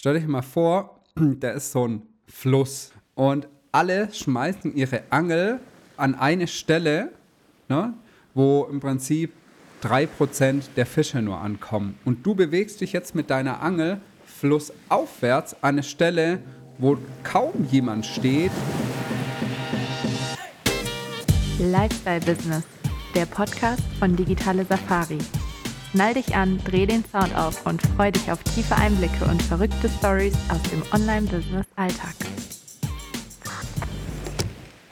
Stell dich mal vor, da ist so ein Fluss und alle schmeißen ihre Angel an eine Stelle, ne, wo im Prinzip 3% der Fische nur ankommen. Und du bewegst dich jetzt mit deiner Angel flussaufwärts an eine Stelle, wo kaum jemand steht. Lifestyle Business, der Podcast von Digitale Safari. Schnall dich an, dreh den Sound auf und freu dich auf tiefe Einblicke und verrückte Stories aus dem Online-Business-Alltag.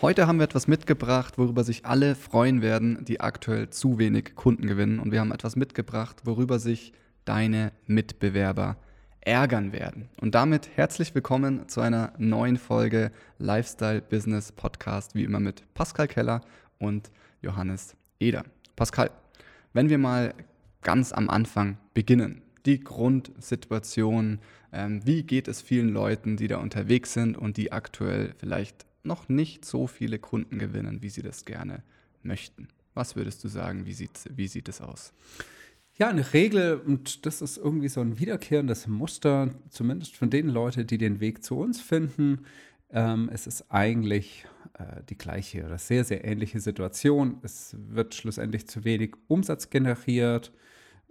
Heute haben wir etwas mitgebracht, worüber sich alle freuen werden, die aktuell zu wenig Kunden gewinnen. Und wir haben etwas mitgebracht, worüber sich deine Mitbewerber ärgern werden. Und damit herzlich willkommen zu einer neuen Folge Lifestyle Business Podcast, wie immer mit Pascal Keller und Johannes Eder. Pascal, wenn wir mal ganz am Anfang beginnen. Die Grundsituation, ähm, wie geht es vielen Leuten, die da unterwegs sind und die aktuell vielleicht noch nicht so viele Kunden gewinnen, wie sie das gerne möchten. Was würdest du sagen, wie sieht, wie sieht es aus? Ja, eine Regel, und das ist irgendwie so ein wiederkehrendes Muster, zumindest von den Leuten, die den Weg zu uns finden. Ähm, es ist eigentlich äh, die gleiche oder sehr, sehr ähnliche Situation. Es wird schlussendlich zu wenig Umsatz generiert.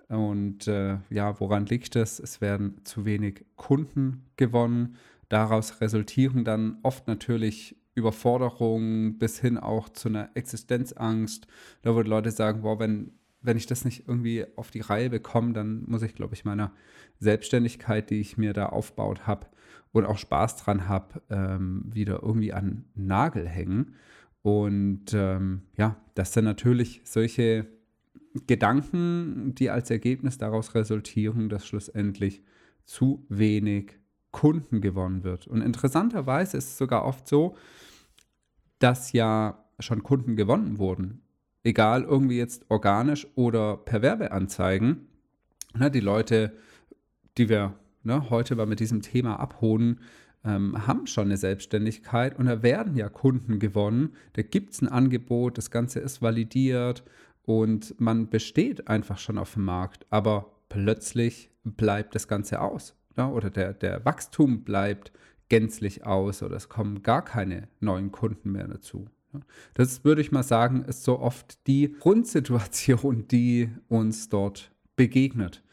Und äh, ja, woran liegt es? Es werden zu wenig Kunden gewonnen. Daraus resultieren dann oft natürlich Überforderungen bis hin auch zu einer Existenzangst. Da würden Leute sagen, boah, wenn, wenn ich das nicht irgendwie auf die Reihe bekomme, dann muss ich, glaube ich, meiner Selbstständigkeit, die ich mir da aufgebaut habe und auch Spaß dran habe, ähm, wieder irgendwie an Nagel hängen. Und ähm, ja, das sind natürlich solche Gedanken, die als Ergebnis daraus resultieren, dass schlussendlich zu wenig Kunden gewonnen wird. Und interessanterweise ist es sogar oft so, dass ja schon Kunden gewonnen wurden. Egal irgendwie jetzt organisch oder per Werbeanzeigen. Ne, die Leute, die wir ne, heute mal mit diesem Thema abholen, ähm, haben schon eine Selbstständigkeit und da werden ja Kunden gewonnen. Da gibt es ein Angebot, das Ganze ist validiert und man besteht einfach schon auf dem Markt, aber plötzlich bleibt das Ganze aus. Ja? Oder der, der Wachstum bleibt gänzlich aus oder es kommen gar keine neuen Kunden mehr dazu. Das würde ich mal sagen, ist so oft die Grundsituation, die uns dort begegnet.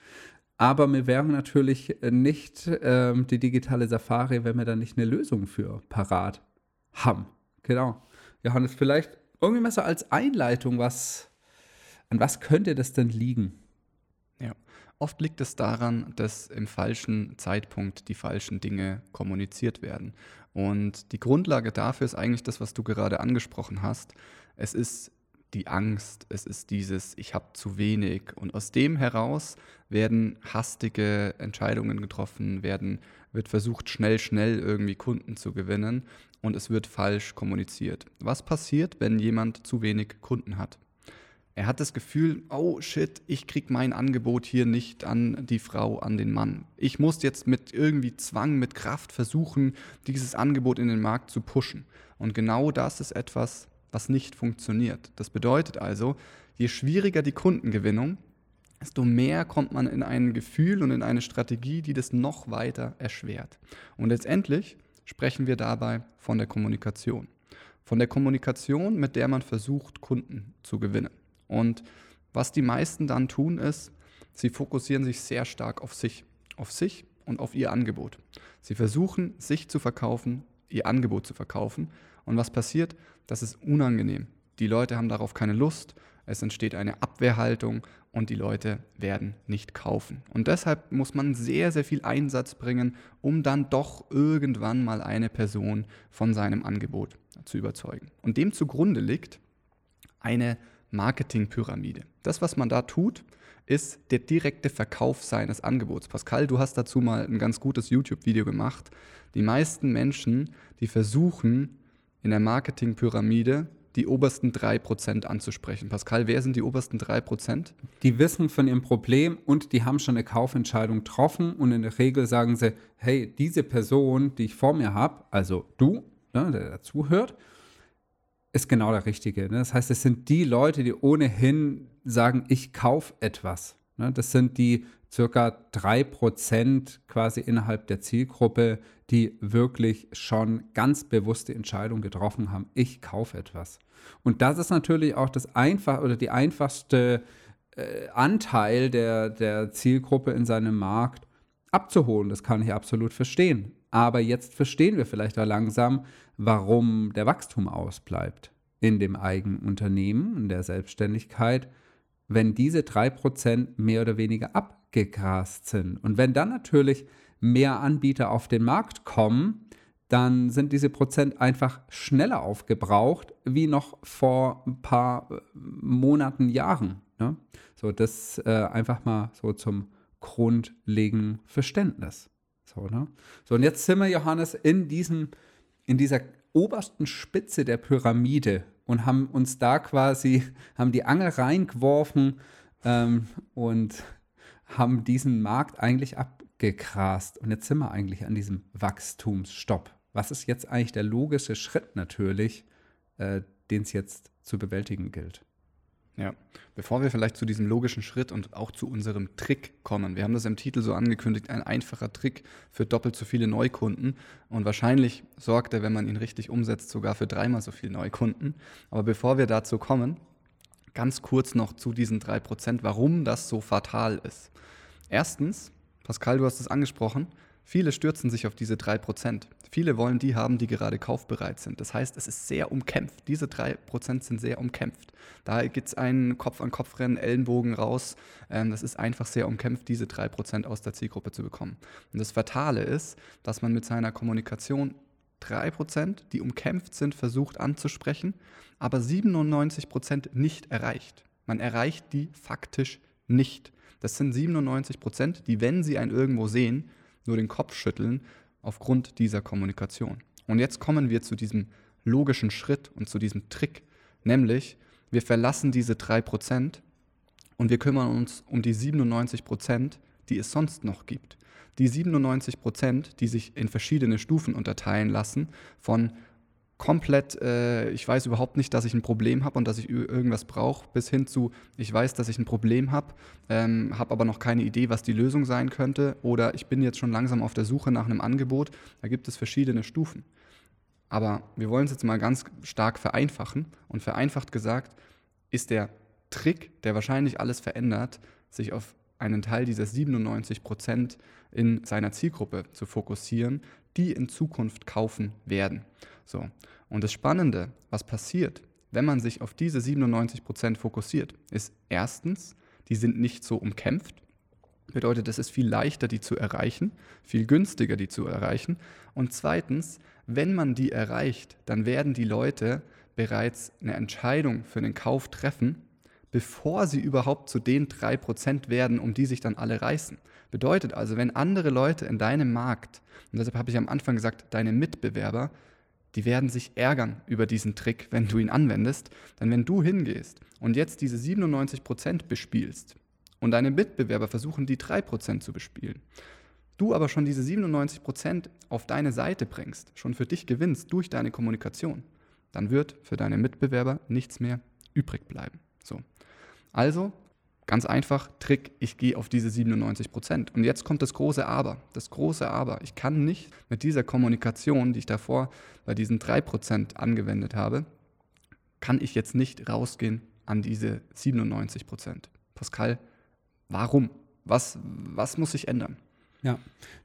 Aber wir wären natürlich nicht ähm, die digitale Safari, wenn wir da nicht eine Lösung für parat haben. Genau. Johannes, vielleicht irgendwie mal so als Einleitung, was an was könnte das denn liegen? Ja, oft liegt es daran, dass im falschen Zeitpunkt die falschen Dinge kommuniziert werden. Und die Grundlage dafür ist eigentlich das, was du gerade angesprochen hast. Es ist die Angst, es ist dieses, ich habe zu wenig. Und aus dem heraus werden hastige Entscheidungen getroffen, werden, wird versucht, schnell, schnell irgendwie Kunden zu gewinnen und es wird falsch kommuniziert. Was passiert, wenn jemand zu wenig Kunden hat? Er hat das Gefühl, oh shit, ich krieg mein Angebot hier nicht an die Frau, an den Mann. Ich muss jetzt mit irgendwie Zwang, mit Kraft versuchen, dieses Angebot in den Markt zu pushen. Und genau das ist etwas, was nicht funktioniert. Das bedeutet also, je schwieriger die Kundengewinnung, desto mehr kommt man in ein Gefühl und in eine Strategie, die das noch weiter erschwert. Und letztendlich sprechen wir dabei von der Kommunikation. Von der Kommunikation, mit der man versucht, Kunden zu gewinnen. Und was die meisten dann tun, ist, sie fokussieren sich sehr stark auf sich, auf sich und auf ihr Angebot. Sie versuchen, sich zu verkaufen, ihr Angebot zu verkaufen. Und was passiert? Das ist unangenehm. Die Leute haben darauf keine Lust, es entsteht eine Abwehrhaltung und die Leute werden nicht kaufen. Und deshalb muss man sehr, sehr viel Einsatz bringen, um dann doch irgendwann mal eine Person von seinem Angebot zu überzeugen. Und dem zugrunde liegt eine Marketingpyramide. Das, was man da tut, ist der direkte Verkauf seines Angebots. Pascal, du hast dazu mal ein ganz gutes YouTube-Video gemacht. Die meisten Menschen, die versuchen in der Marketingpyramide die obersten 3% anzusprechen. Pascal, wer sind die obersten 3%? Die wissen von ihrem Problem und die haben schon eine Kaufentscheidung getroffen und in der Regel sagen sie, hey, diese Person, die ich vor mir habe, also du, ne, der dazuhört, ist genau der Richtige. Ne? Das heißt, es sind die Leute, die ohnehin sagen, ich kaufe etwas. Ne? Das sind die circa 3% quasi innerhalb der Zielgruppe, die wirklich schon ganz bewusste Entscheidung getroffen haben, ich kaufe etwas. Und das ist natürlich auch das einfach oder die einfachste äh, Anteil der, der Zielgruppe in seinem Markt abzuholen. Das kann ich absolut verstehen. Aber jetzt verstehen wir vielleicht auch langsam, warum der Wachstum ausbleibt in dem eigenen Unternehmen, in der Selbstständigkeit, wenn diese 3% mehr oder weniger abgegrast sind. Und wenn dann natürlich mehr Anbieter auf den Markt kommen, dann sind diese Prozent einfach schneller aufgebraucht wie noch vor ein paar äh, Monaten, Jahren. Ne? So, das äh, einfach mal so zum grundlegenden Verständnis. So, ne? so, und jetzt sind wir, Johannes, in, diesem, in dieser obersten Spitze der Pyramide und haben uns da quasi, haben die Angel reingeworfen ähm, und haben diesen Markt eigentlich abgegrast. Und jetzt sind wir eigentlich an diesem Wachstumsstopp. Was ist jetzt eigentlich der logische Schritt natürlich, äh, den es jetzt zu bewältigen gilt? Ja, bevor wir vielleicht zu diesem logischen Schritt und auch zu unserem Trick kommen. Wir haben das im Titel so angekündigt, ein einfacher Trick für doppelt so viele Neukunden. Und wahrscheinlich sorgt er, wenn man ihn richtig umsetzt, sogar für dreimal so viele Neukunden. Aber bevor wir dazu kommen, ganz kurz noch zu diesen drei Prozent, warum das so fatal ist. Erstens, Pascal, du hast es angesprochen, Viele stürzen sich auf diese 3%. Viele wollen die haben, die gerade kaufbereit sind. Das heißt, es ist sehr umkämpft. Diese 3% sind sehr umkämpft. Da gibt es ein Kopf-an-Kopf-Rennen, Ellenbogen raus. Ähm, das ist einfach sehr umkämpft, diese 3% aus der Zielgruppe zu bekommen. Und das Fatale ist, dass man mit seiner Kommunikation 3%, die umkämpft sind, versucht anzusprechen, aber 97% nicht erreicht. Man erreicht die faktisch nicht. Das sind 97%, die, wenn sie ein irgendwo sehen, nur den Kopf schütteln aufgrund dieser Kommunikation. Und jetzt kommen wir zu diesem logischen Schritt und zu diesem Trick, nämlich wir verlassen diese 3% und wir kümmern uns um die 97%, die es sonst noch gibt. Die 97%, die sich in verschiedene Stufen unterteilen lassen, von komplett, äh, ich weiß überhaupt nicht, dass ich ein Problem habe und dass ich irgendwas brauche, bis hin zu, ich weiß, dass ich ein Problem habe, ähm, habe aber noch keine Idee, was die Lösung sein könnte oder ich bin jetzt schon langsam auf der Suche nach einem Angebot. Da gibt es verschiedene Stufen. Aber wir wollen es jetzt mal ganz stark vereinfachen und vereinfacht gesagt ist der Trick, der wahrscheinlich alles verändert, sich auf einen Teil dieser 97 Prozent in seiner Zielgruppe zu fokussieren, die in Zukunft kaufen werden. So. Und das Spannende, was passiert, wenn man sich auf diese 97 Prozent fokussiert, ist erstens, die sind nicht so umkämpft. Bedeutet, es ist viel leichter, die zu erreichen, viel günstiger, die zu erreichen. Und zweitens, wenn man die erreicht, dann werden die Leute bereits eine Entscheidung für den Kauf treffen, bevor sie überhaupt zu den 3% werden, um die sich dann alle reißen. Bedeutet also, wenn andere Leute in deinem Markt, und deshalb habe ich am Anfang gesagt, deine Mitbewerber, die werden sich ärgern über diesen Trick, wenn du ihn anwendest. Denn wenn du hingehst und jetzt diese 97% bespielst und deine Mitbewerber versuchen, die 3% zu bespielen, du aber schon diese 97% auf deine Seite bringst, schon für dich gewinnst durch deine Kommunikation, dann wird für deine Mitbewerber nichts mehr übrig bleiben. So. Also Ganz einfach, Trick, ich gehe auf diese 97 Prozent. Und jetzt kommt das große Aber. Das große Aber. Ich kann nicht mit dieser Kommunikation, die ich davor bei diesen 3 Prozent angewendet habe, kann ich jetzt nicht rausgehen an diese 97 Prozent. Pascal, warum? Was, was muss sich ändern? Ja,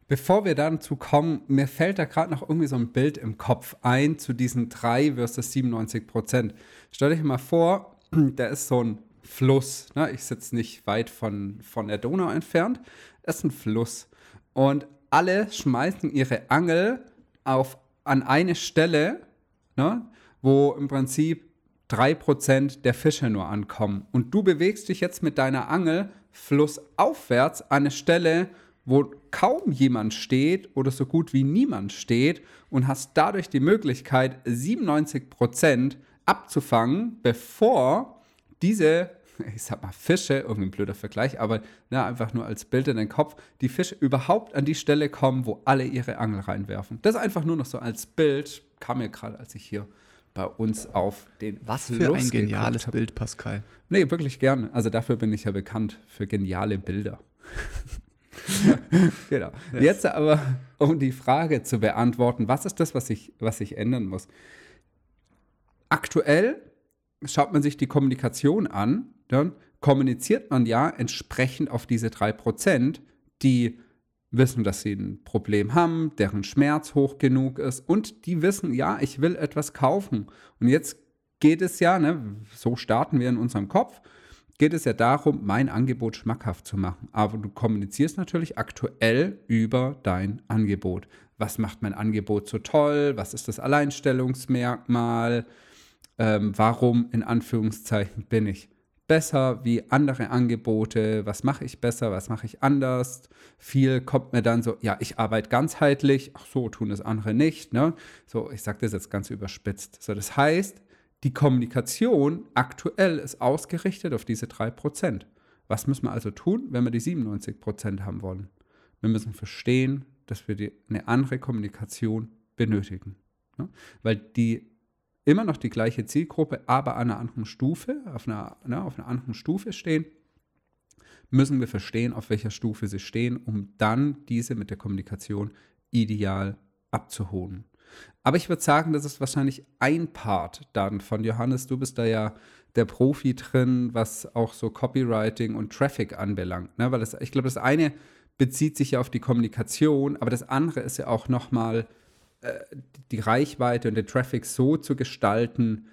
bevor wir dazu kommen, mir fällt da gerade noch irgendwie so ein Bild im Kopf ein zu diesen 3 versus 97 Prozent. Stell dich mal vor, da ist so ein Fluss. Ne? Ich sitze nicht weit von, von der Donau entfernt. Es ist ein Fluss. Und alle schmeißen ihre Angel auf, an eine Stelle, ne? wo im Prinzip 3% der Fische nur ankommen. Und du bewegst dich jetzt mit deiner Angel flussaufwärts an eine Stelle, wo kaum jemand steht oder so gut wie niemand steht und hast dadurch die Möglichkeit, 97% abzufangen, bevor diese ich sag mal Fische, irgendwie ein blöder Vergleich, aber na, einfach nur als Bild in den Kopf, die Fische überhaupt an die Stelle kommen, wo alle ihre Angel reinwerfen. Das einfach nur noch so als Bild, kam mir gerade, als ich hier bei uns auf den Was für ein geniales Bild, Pascal. Nee, wirklich gerne. Also dafür bin ich ja bekannt, für geniale Bilder. genau. Yes. Jetzt aber, um die Frage zu beantworten, was ist das, was ich, was ich ändern muss? Aktuell schaut man sich die Kommunikation an, dann kommuniziert man ja entsprechend auf diese 3%, die wissen, dass sie ein Problem haben, deren Schmerz hoch genug ist und die wissen, ja, ich will etwas kaufen. Und jetzt geht es ja, ne, so starten wir in unserem Kopf, geht es ja darum, mein Angebot schmackhaft zu machen. Aber du kommunizierst natürlich aktuell über dein Angebot. Was macht mein Angebot so toll? Was ist das Alleinstellungsmerkmal? Ähm, warum in Anführungszeichen bin ich besser wie andere Angebote? Was mache ich besser? Was mache ich anders? Viel kommt mir dann so, ja, ich arbeite ganzheitlich. Ach so, tun das andere nicht. Ne? So, ich sage das jetzt ganz überspitzt. So, das heißt, die Kommunikation aktuell ist ausgerichtet auf diese 3%. Was müssen wir also tun, wenn wir die 97% haben wollen? Wir müssen verstehen, dass wir die, eine andere Kommunikation benötigen. Ne? Weil die immer noch die gleiche Zielgruppe, aber an einer anderen Stufe, auf einer, ne, auf einer anderen Stufe stehen, müssen wir verstehen, auf welcher Stufe sie stehen, um dann diese mit der Kommunikation ideal abzuholen. Aber ich würde sagen, das ist wahrscheinlich ein Part dann von Johannes. Du bist da ja der Profi drin, was auch so Copywriting und Traffic anbelangt. Ne? Weil das, ich glaube, das eine bezieht sich ja auf die Kommunikation, aber das andere ist ja auch nochmal die Reichweite und den Traffic so zu gestalten,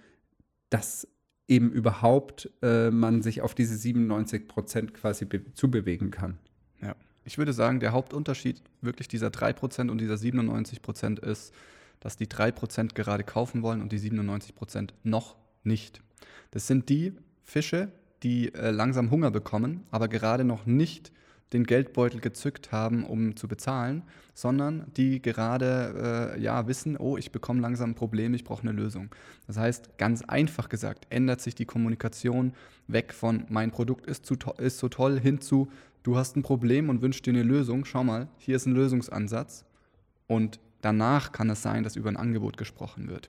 dass eben überhaupt äh, man sich auf diese 97 Prozent quasi be zubewegen kann. Ja, ich würde sagen, der Hauptunterschied wirklich dieser 3 Prozent und dieser 97 Prozent ist, dass die 3% gerade kaufen wollen und die 97% noch nicht. Das sind die Fische, die äh, langsam Hunger bekommen, aber gerade noch nicht den Geldbeutel gezückt haben, um zu bezahlen, sondern die gerade äh, ja wissen, oh, ich bekomme langsam ein Problem, ich brauche eine Lösung. Das heißt, ganz einfach gesagt, ändert sich die Kommunikation weg von mein Produkt ist, zu ist so toll hin zu du hast ein Problem und wünschst dir eine Lösung. Schau mal, hier ist ein Lösungsansatz und Danach kann es sein, dass über ein Angebot gesprochen wird.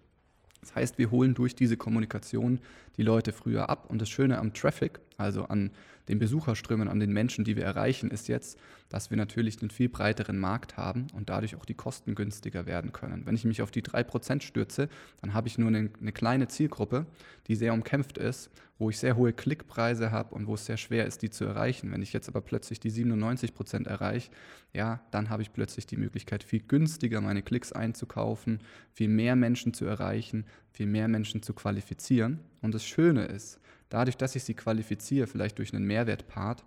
Das heißt, wir holen durch diese Kommunikation die Leute früher ab. Und das Schöne am Traffic, also an den Besucherströmen, an den Menschen, die wir erreichen, ist jetzt, dass wir natürlich einen viel breiteren Markt haben und dadurch auch die Kosten günstiger werden können. Wenn ich mich auf die 3% stürze, dann habe ich nur eine, eine kleine Zielgruppe, die sehr umkämpft ist, wo ich sehr hohe Klickpreise habe und wo es sehr schwer ist, die zu erreichen. Wenn ich jetzt aber plötzlich die 97% erreiche, ja, dann habe ich plötzlich die Möglichkeit, viel günstiger meine Klicks einzukaufen, viel mehr Menschen zu erreichen, viel mehr Menschen zu qualifizieren. Und das Schöne ist, dadurch, dass ich sie qualifiziere, vielleicht durch einen Mehrwertpart,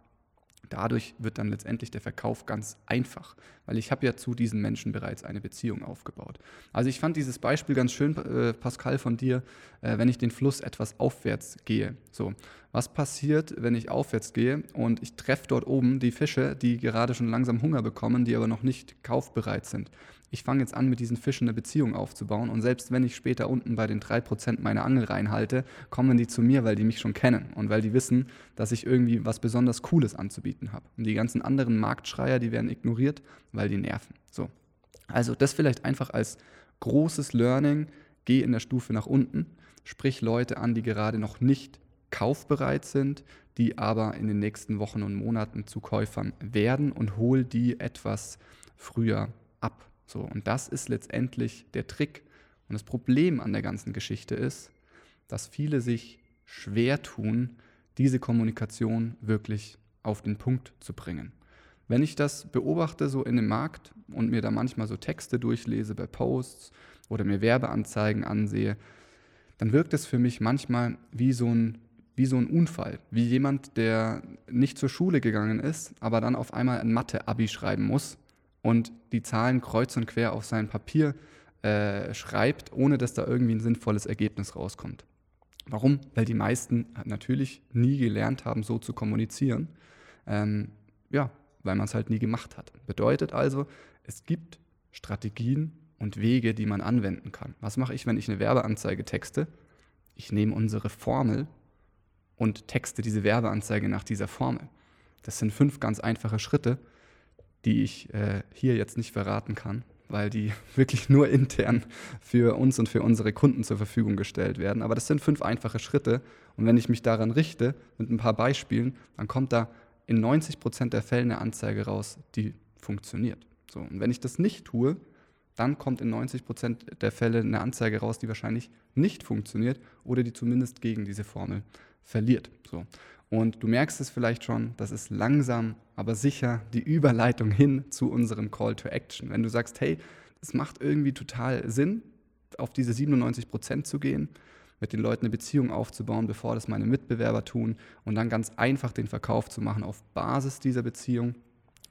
dadurch wird dann letztendlich der Verkauf ganz einfach, weil ich habe ja zu diesen Menschen bereits eine Beziehung aufgebaut. Also ich fand dieses Beispiel ganz schön, äh, Pascal, von dir, äh, wenn ich den Fluss etwas aufwärts gehe. So, was passiert, wenn ich aufwärts gehe und ich treffe dort oben die Fische, die gerade schon langsam Hunger bekommen, die aber noch nicht kaufbereit sind? Ich fange jetzt an, mit diesen Fischen eine Beziehung aufzubauen. Und selbst wenn ich später unten bei den 3% meine Angel reinhalte, kommen die zu mir, weil die mich schon kennen und weil die wissen, dass ich irgendwie was besonders Cooles anzubieten habe. Und die ganzen anderen Marktschreier, die werden ignoriert, weil die nerven. So. Also das vielleicht einfach als großes Learning, geh in der Stufe nach unten, sprich Leute an, die gerade noch nicht kaufbereit sind, die aber in den nächsten Wochen und Monaten zu Käufern werden und hol die etwas früher ab. So, und das ist letztendlich der Trick. Und das Problem an der ganzen Geschichte ist, dass viele sich schwer tun, diese Kommunikation wirklich auf den Punkt zu bringen. Wenn ich das beobachte so in dem Markt und mir da manchmal so Texte durchlese bei Posts oder mir Werbeanzeigen ansehe, dann wirkt es für mich manchmal wie so ein wie so ein Unfall, wie jemand, der nicht zur Schule gegangen ist, aber dann auf einmal ein Mathe-Abi schreiben muss und die Zahlen kreuz und quer auf sein Papier äh, schreibt, ohne dass da irgendwie ein sinnvolles Ergebnis rauskommt. Warum? Weil die meisten natürlich nie gelernt haben, so zu kommunizieren. Ähm, ja, weil man es halt nie gemacht hat. Bedeutet also, es gibt Strategien und Wege, die man anwenden kann. Was mache ich, wenn ich eine Werbeanzeige texte? Ich nehme unsere Formel und texte diese Werbeanzeige nach dieser Formel. Das sind fünf ganz einfache Schritte, die ich äh, hier jetzt nicht verraten kann, weil die wirklich nur intern für uns und für unsere Kunden zur Verfügung gestellt werden. Aber das sind fünf einfache Schritte. Und wenn ich mich daran richte, mit ein paar Beispielen, dann kommt da in 90 Prozent der Fälle eine Anzeige raus, die funktioniert. So, und wenn ich das nicht tue, dann kommt in 90 Prozent der Fälle eine Anzeige raus, die wahrscheinlich nicht funktioniert oder die zumindest gegen diese Formel verliert. So. Und du merkst es vielleicht schon, das ist langsam, aber sicher die Überleitung hin zu unserem Call to Action. Wenn du sagst, hey, es macht irgendwie total Sinn, auf diese 97 Prozent zu gehen, mit den Leuten eine Beziehung aufzubauen, bevor das meine Mitbewerber tun und dann ganz einfach den Verkauf zu machen auf Basis dieser Beziehung.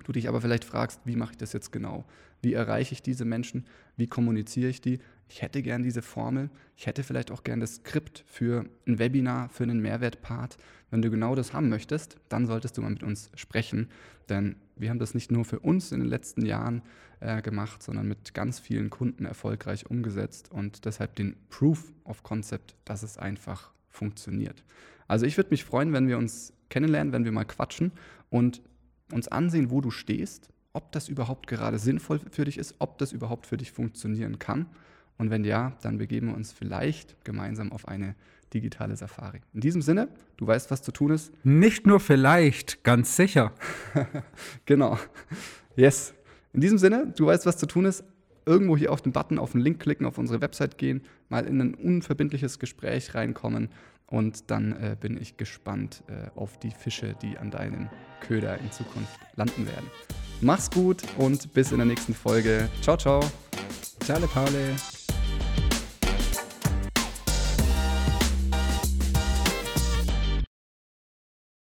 Du dich aber vielleicht fragst, wie mache ich das jetzt genau? Wie erreiche ich diese Menschen? Wie kommuniziere ich die? Ich hätte gern diese Formel. Ich hätte vielleicht auch gern das Skript für ein Webinar, für einen Mehrwertpart. Wenn du genau das haben möchtest, dann solltest du mal mit uns sprechen. Denn wir haben das nicht nur für uns in den letzten Jahren äh, gemacht, sondern mit ganz vielen Kunden erfolgreich umgesetzt und deshalb den Proof of Concept, dass es einfach funktioniert. Also ich würde mich freuen, wenn wir uns kennenlernen, wenn wir mal quatschen und uns ansehen, wo du stehst, ob das überhaupt gerade sinnvoll für dich ist, ob das überhaupt für dich funktionieren kann. Und wenn ja, dann begeben wir uns vielleicht gemeinsam auf eine digitale Safari. In diesem Sinne, du weißt, was zu tun ist. Nicht nur vielleicht, ganz sicher. genau. Yes. In diesem Sinne, du weißt, was zu tun ist. Irgendwo hier auf den Button, auf den Link klicken, auf unsere Website gehen, mal in ein unverbindliches Gespräch reinkommen und dann äh, bin ich gespannt äh, auf die Fische, die an deinen Köder in Zukunft landen werden. Mach's gut und bis in der nächsten Folge. Ciao, ciao. Ciao, Paule.